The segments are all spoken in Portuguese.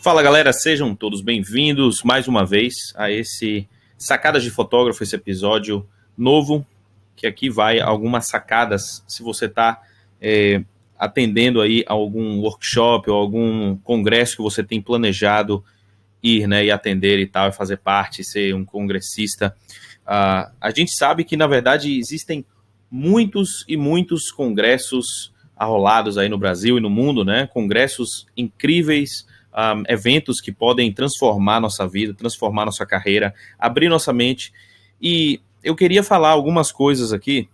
Fala galera, sejam todos bem-vindos mais uma vez a esse Sacadas de Fotógrafo, esse episódio novo, que aqui vai algumas sacadas se você está é, atendendo aí algum workshop ou algum congresso que você tem planejado ir né, e atender e tal, e fazer parte, ser um congressista. Uh, a gente sabe que, na verdade, existem muitos e muitos congressos arrolados aí no Brasil e no mundo, né? Congressos incríveis, um, eventos que podem transformar nossa vida, transformar nossa carreira, abrir nossa mente. E eu queria falar algumas coisas aqui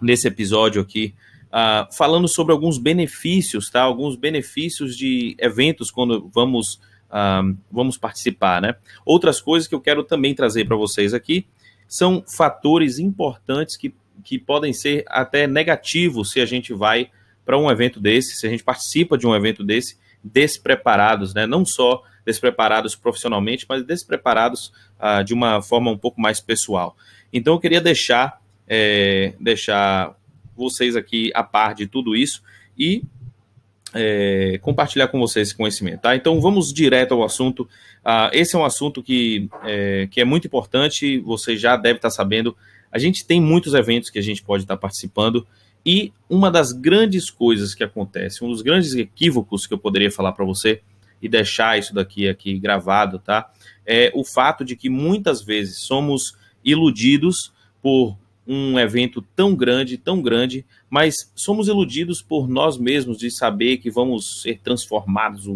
nesse episódio aqui, uh, falando sobre alguns benefícios, tá? Alguns benefícios de eventos quando vamos uh, vamos participar, né? Outras coisas que eu quero também trazer para vocês aqui são fatores importantes que, que podem ser até negativos se a gente vai para um evento desse, se a gente participa de um evento desse despreparados, né? Não só despreparados profissionalmente, mas despreparados uh, de uma forma um pouco mais pessoal. Então eu queria deixar é, deixar vocês aqui a par de tudo isso e é, compartilhar com vocês esse conhecimento. Tá? Então vamos direto ao assunto. Uh, esse é um assunto que é, que é muito importante, você já deve estar sabendo. A gente tem muitos eventos que a gente pode estar participando e uma das grandes coisas que acontece, um dos grandes equívocos que eu poderia falar para você e deixar isso daqui aqui gravado, tá? É o fato de que muitas vezes somos iludidos por um evento tão grande, tão grande, mas somos iludidos por nós mesmos de saber que vamos ser transformados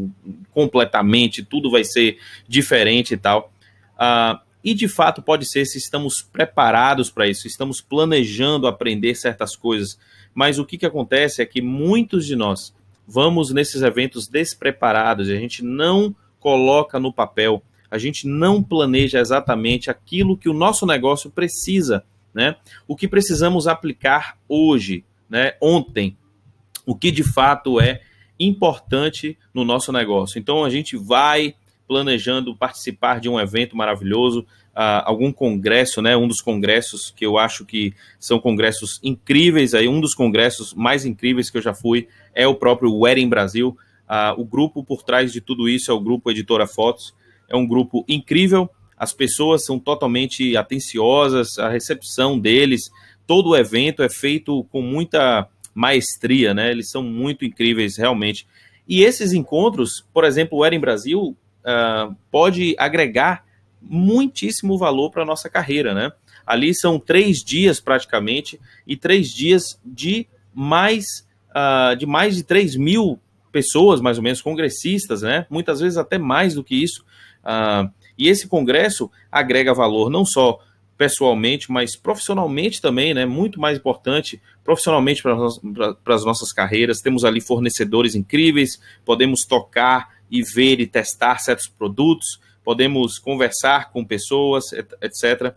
completamente, tudo vai ser diferente e tal. Uh, e de fato pode ser se estamos preparados para isso, estamos planejando aprender certas coisas. Mas o que, que acontece é que muitos de nós vamos nesses eventos despreparados, e a gente não coloca no papel, a gente não planeja exatamente aquilo que o nosso negócio precisa, né? O que precisamos aplicar hoje, né? Ontem, o que de fato é importante no nosso negócio. Então a gente vai planejando participar de um evento maravilhoso, uh, algum congresso, né? Um dos congressos que eu acho que são congressos incríveis aí, um dos congressos mais incríveis que eu já fui é o próprio Wedding Brasil. Uh, o grupo por trás de tudo isso é o grupo Editora Fotos. É um grupo incrível. As pessoas são totalmente atenciosas, a recepção deles, todo o evento é feito com muita maestria, né? Eles são muito incríveis, realmente. E esses encontros, por exemplo, o Wedding Brasil, uh, pode agregar muitíssimo valor para a nossa carreira, né? Ali são três dias praticamente e três dias de mais uh, de mais de 3 mil pessoas, mais ou menos, congressistas, né? Muitas vezes até mais do que isso. Uh, e esse congresso agrega valor não só pessoalmente, mas profissionalmente também, né? Muito mais importante, profissionalmente para as nossas carreiras. Temos ali fornecedores incríveis, podemos tocar e ver e testar certos produtos, podemos conversar com pessoas, etc.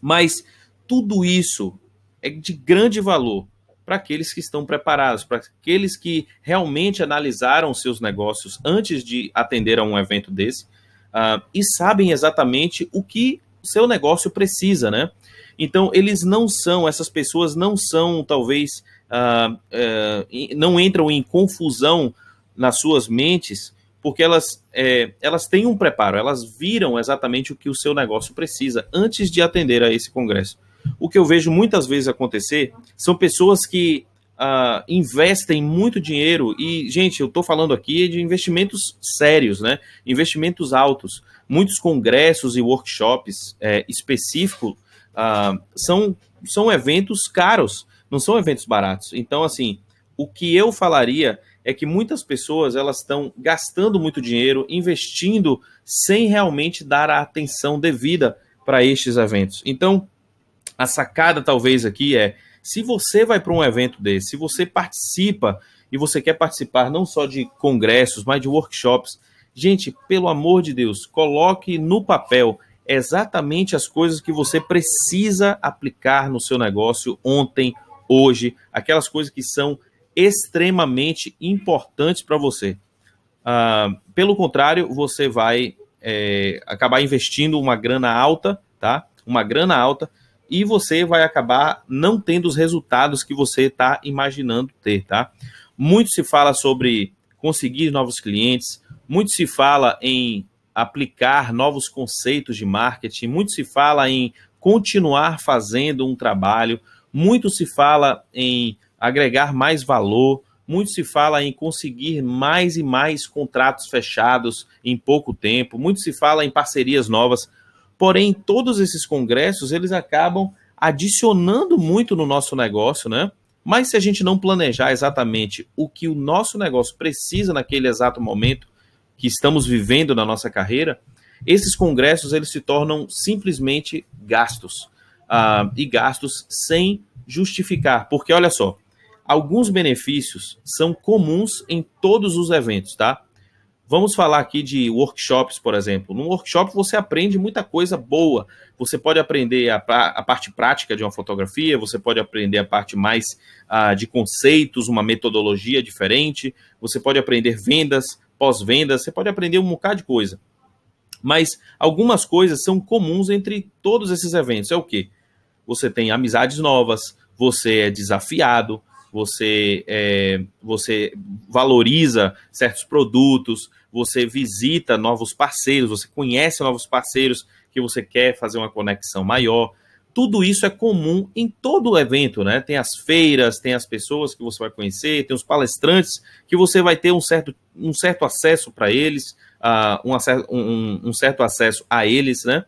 Mas tudo isso é de grande valor para aqueles que estão preparados, para aqueles que realmente analisaram seus negócios antes de atender a um evento desse uh, e sabem exatamente o que o seu negócio precisa, né? Então, eles não são, essas pessoas não são, talvez, uh, uh, não entram em confusão nas suas mentes porque elas, é, elas têm um preparo, elas viram exatamente o que o seu negócio precisa antes de atender a esse congresso. O que eu vejo muitas vezes acontecer são pessoas que uh, investem muito dinheiro e, gente, eu estou falando aqui de investimentos sérios, né? Investimentos altos. Muitos congressos e workshops é, específicos uh, são, são eventos caros, não são eventos baratos. Então, assim, o que eu falaria é que muitas pessoas elas estão gastando muito dinheiro, investindo sem realmente dar a atenção devida para estes eventos. Então, a sacada talvez aqui é, se você vai para um evento desse, se você participa e você quer participar não só de congressos, mas de workshops, gente, pelo amor de Deus, coloque no papel exatamente as coisas que você precisa aplicar no seu negócio ontem, hoje, aquelas coisas que são extremamente importantes para você. Uh, pelo contrário, você vai é, acabar investindo uma grana alta, tá? Uma grana alta, e você vai acabar não tendo os resultados que você está imaginando ter, tá? Muito se fala sobre conseguir novos clientes, muito se fala em aplicar novos conceitos de marketing, muito se fala em continuar fazendo um trabalho, muito se fala em agregar mais valor, muito se fala em conseguir mais e mais contratos fechados em pouco tempo, muito se fala em parcerias novas. Porém, todos esses congressos, eles acabam adicionando muito no nosso negócio, né? Mas se a gente não planejar exatamente o que o nosso negócio precisa naquele exato momento que estamos vivendo na nossa carreira, esses congressos eles se tornam simplesmente gastos. Uh, e gastos sem justificar. Porque olha só, alguns benefícios são comuns em todos os eventos, tá? Vamos falar aqui de workshops, por exemplo. Num workshop você aprende muita coisa boa. Você pode aprender a, a parte prática de uma fotografia, você pode aprender a parte mais uh, de conceitos, uma metodologia diferente, você pode aprender vendas, pós-vendas, você pode aprender um bocado de coisa. Mas algumas coisas são comuns entre todos esses eventos. É o quê? Você tem amizades novas, você é desafiado, você, é, você valoriza certos produtos, você visita novos parceiros, você conhece novos parceiros que você quer fazer uma conexão maior. Tudo isso é comum em todo o evento, né? Tem as feiras, tem as pessoas que você vai conhecer, tem os palestrantes que você vai ter um certo, um certo acesso para eles, uh, um, um, um certo acesso a eles, né?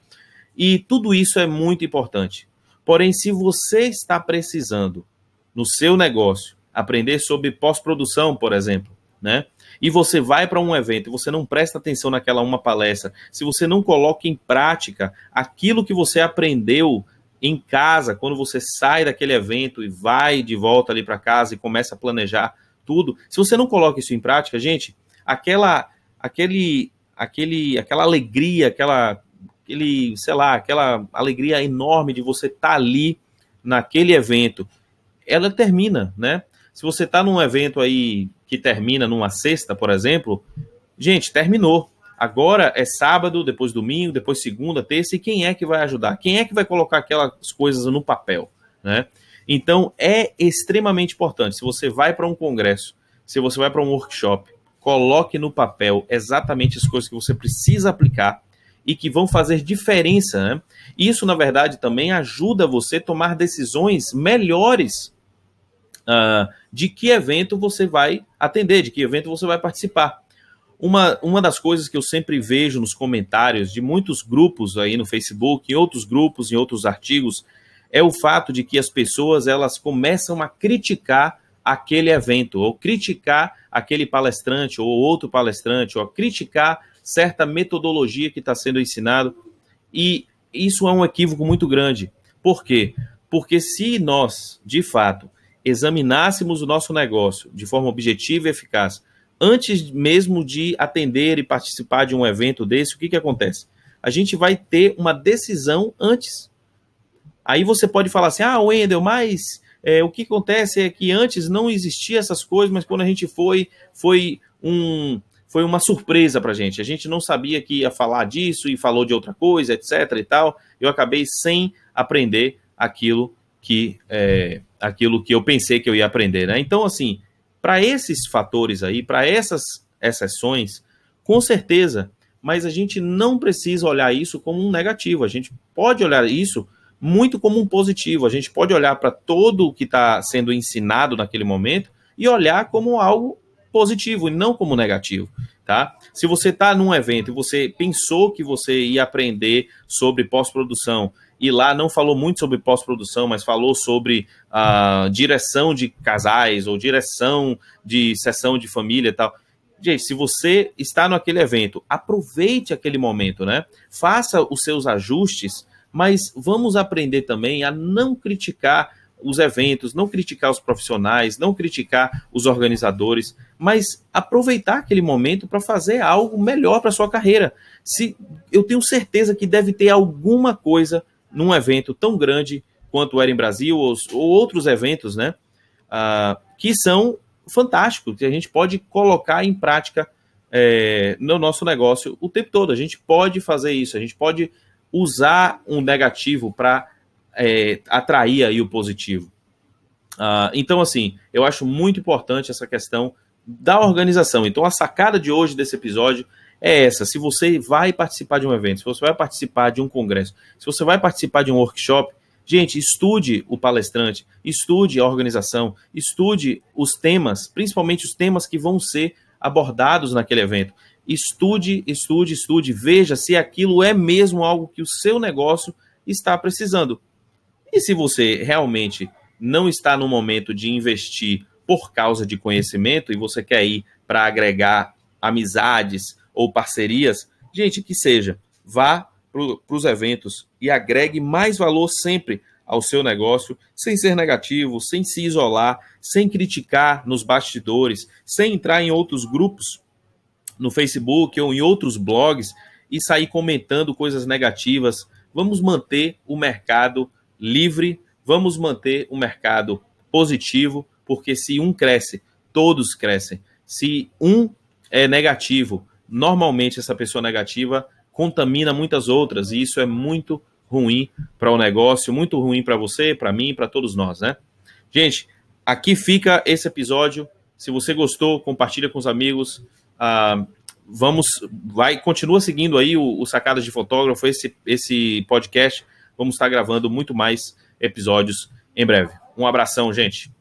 E tudo isso é muito importante. Porém, se você está precisando no seu negócio, aprender sobre pós-produção, por exemplo, né? E você vai para um evento e você não presta atenção naquela uma palestra, se você não coloca em prática aquilo que você aprendeu em casa, quando você sai daquele evento e vai de volta ali para casa e começa a planejar tudo, se você não coloca isso em prática, gente, aquela aquele aquele aquela alegria, aquela aquele, sei lá, aquela alegria enorme de você estar tá ali naquele evento ela termina, né? Se você está num evento aí que termina numa sexta, por exemplo, gente, terminou. Agora é sábado, depois domingo, depois segunda, terça, e quem é que vai ajudar? Quem é que vai colocar aquelas coisas no papel, né? Então é extremamente importante. Se você vai para um congresso, se você vai para um workshop, coloque no papel exatamente as coisas que você precisa aplicar e que vão fazer diferença. Né? Isso, na verdade, também ajuda você a tomar decisões melhores uh, de que evento você vai atender, de que evento você vai participar. Uma, uma das coisas que eu sempre vejo nos comentários de muitos grupos aí no Facebook, em outros grupos, em outros artigos, é o fato de que as pessoas elas começam a criticar aquele evento, ou criticar aquele palestrante, ou outro palestrante, ou criticar certa metodologia que está sendo ensinado. E isso é um equívoco muito grande. Por quê? Porque se nós, de fato, examinássemos o nosso negócio de forma objetiva e eficaz, antes mesmo de atender e participar de um evento desse, o que, que acontece? A gente vai ter uma decisão antes. Aí você pode falar assim: ah, Wendel, mas é, o que acontece é que antes não existia essas coisas, mas quando a gente foi, foi um. Foi uma surpresa para a gente. A gente não sabia que ia falar disso e falou de outra coisa, etc. e tal. Eu acabei sem aprender aquilo que é, aquilo que eu pensei que eu ia aprender, né? Então, assim, para esses fatores aí, para essas exceções, com certeza, mas a gente não precisa olhar isso como um negativo, a gente pode olhar isso muito como um positivo, a gente pode olhar para todo o que está sendo ensinado naquele momento e olhar como algo positivo e não como negativo, tá? Se você está num evento e você pensou que você ia aprender sobre pós-produção e lá não falou muito sobre pós-produção, mas falou sobre a uh, direção de casais ou direção de sessão de família e tal. Gente, se você está naquele evento, aproveite aquele momento, né? Faça os seus ajustes, mas vamos aprender também a não criticar os eventos, não criticar os profissionais, não criticar os organizadores, mas aproveitar aquele momento para fazer algo melhor para sua carreira. Se eu tenho certeza que deve ter alguma coisa num evento tão grande quanto era em Brasil ou, ou outros eventos, né? Uh, que são fantásticos, que a gente pode colocar em prática é, no nosso negócio o tempo todo. A gente pode fazer isso, a gente pode usar um negativo para é, atrair aí o positivo. Uh, então, assim, eu acho muito importante essa questão da organização. Então, a sacada de hoje desse episódio é essa. Se você vai participar de um evento, se você vai participar de um congresso, se você vai participar de um workshop, gente, estude o palestrante, estude a organização, estude os temas, principalmente os temas que vão ser abordados naquele evento. Estude, estude, estude, veja se aquilo é mesmo algo que o seu negócio está precisando. E se você realmente não está no momento de investir por causa de conhecimento e você quer ir para agregar amizades ou parcerias, gente, que seja, vá para os eventos e agregue mais valor sempre ao seu negócio, sem ser negativo, sem se isolar, sem criticar nos bastidores, sem entrar em outros grupos no Facebook ou em outros blogs e sair comentando coisas negativas. Vamos manter o mercado livre, vamos manter o mercado positivo, porque se um cresce, todos crescem. Se um é negativo, normalmente essa pessoa negativa contamina muitas outras e isso é muito ruim para o negócio, muito ruim para você, para mim, para todos nós, né? Gente, aqui fica esse episódio. Se você gostou, compartilha com os amigos. Ah, vamos, vai, continua seguindo aí o, o Sacadas de Fotógrafo, esse, esse podcast. Vamos estar gravando muito mais episódios em breve. Um abração, gente.